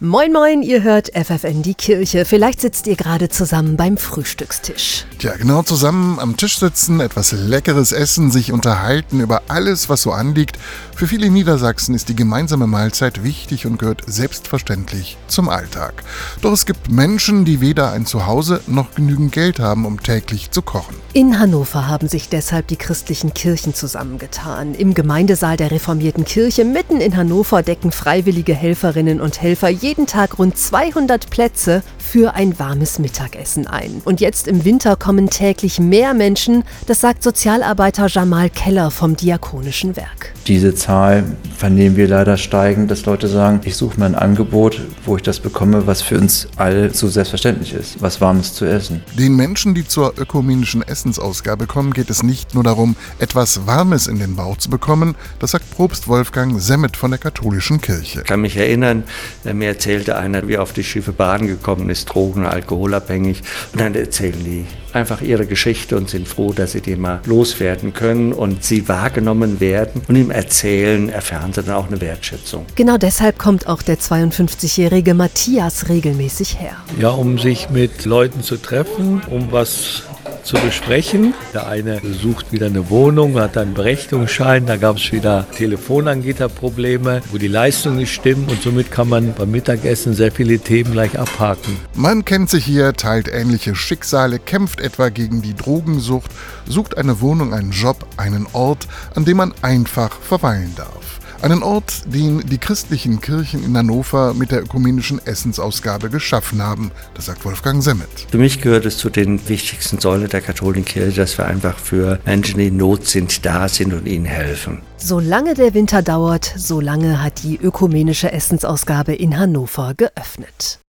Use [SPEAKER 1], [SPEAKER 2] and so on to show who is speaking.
[SPEAKER 1] Moin moin, ihr hört FFN die Kirche. Vielleicht sitzt ihr gerade zusammen beim Frühstückstisch.
[SPEAKER 2] Tja, genau zusammen am Tisch sitzen, etwas Leckeres essen, sich unterhalten über alles, was so anliegt. Für viele Niedersachsen ist die gemeinsame Mahlzeit wichtig und gehört selbstverständlich zum Alltag. Doch es gibt Menschen, die weder ein Zuhause noch genügend Geld haben, um täglich zu kochen.
[SPEAKER 1] In Hannover haben sich deshalb die christlichen Kirchen zusammengetan. Im Gemeindesaal der reformierten Kirche mitten in Hannover decken freiwillige Helferinnen und Helfer jeden Tag rund 200 Plätze für ein warmes Mittagessen ein. Und jetzt im Winter kommen täglich mehr Menschen, das sagt Sozialarbeiter Jamal Keller vom Diakonischen Werk.
[SPEAKER 3] Diese Zahl vernehmen wir leider steigend, dass Leute sagen, ich suche mir ein Angebot, wo ich das bekomme, was für uns all so selbstverständlich ist, was warmes zu essen.
[SPEAKER 2] Den Menschen, die zur ökumenischen Essensausgabe kommen, geht es nicht nur darum, etwas Warmes in den Bauch zu bekommen, das sagt Propst Wolfgang Semmet von der katholischen Kirche.
[SPEAKER 4] Ich kann mich erinnern, mir erzählte einer, wie er auf die Schiffe baden gekommen ist, drogen- und alkoholabhängig. Und dann erzählen die einfach ihre Geschichte und sind froh, dass sie die mal loswerden können und sie wahrgenommen werden. Und im Erzählen erfahren sie dann auch eine Wertschätzung.
[SPEAKER 1] Genau deshalb kommt auch der 52-jährige Matthias regelmäßig her.
[SPEAKER 5] Ja, um sich mit Leuten zu treffen, um was zu besprechen. Der eine sucht wieder eine Wohnung, hat einen Berechtigungsschein, da gab es wieder Telefonanbieterprobleme, wo die Leistung nicht stimmt und somit kann man beim Mittagessen sehr viele Themen gleich abhaken.
[SPEAKER 2] Man kennt sich hier, teilt ähnliche Schicksale, kämpft etwa gegen die Drogensucht, sucht eine Wohnung, einen Job, einen Ort, an dem man einfach verweilen darf. Einen Ort, den die christlichen Kirchen in Hannover mit der ökumenischen Essensausgabe geschaffen haben, das sagt Wolfgang Semmet.
[SPEAKER 4] Für mich gehört es zu den wichtigsten Säulen der katholischen Kirche, dass wir einfach für Menschen, die in Not sind, da sind und ihnen helfen.
[SPEAKER 1] Solange der Winter dauert, solange hat die ökumenische Essensausgabe in Hannover geöffnet.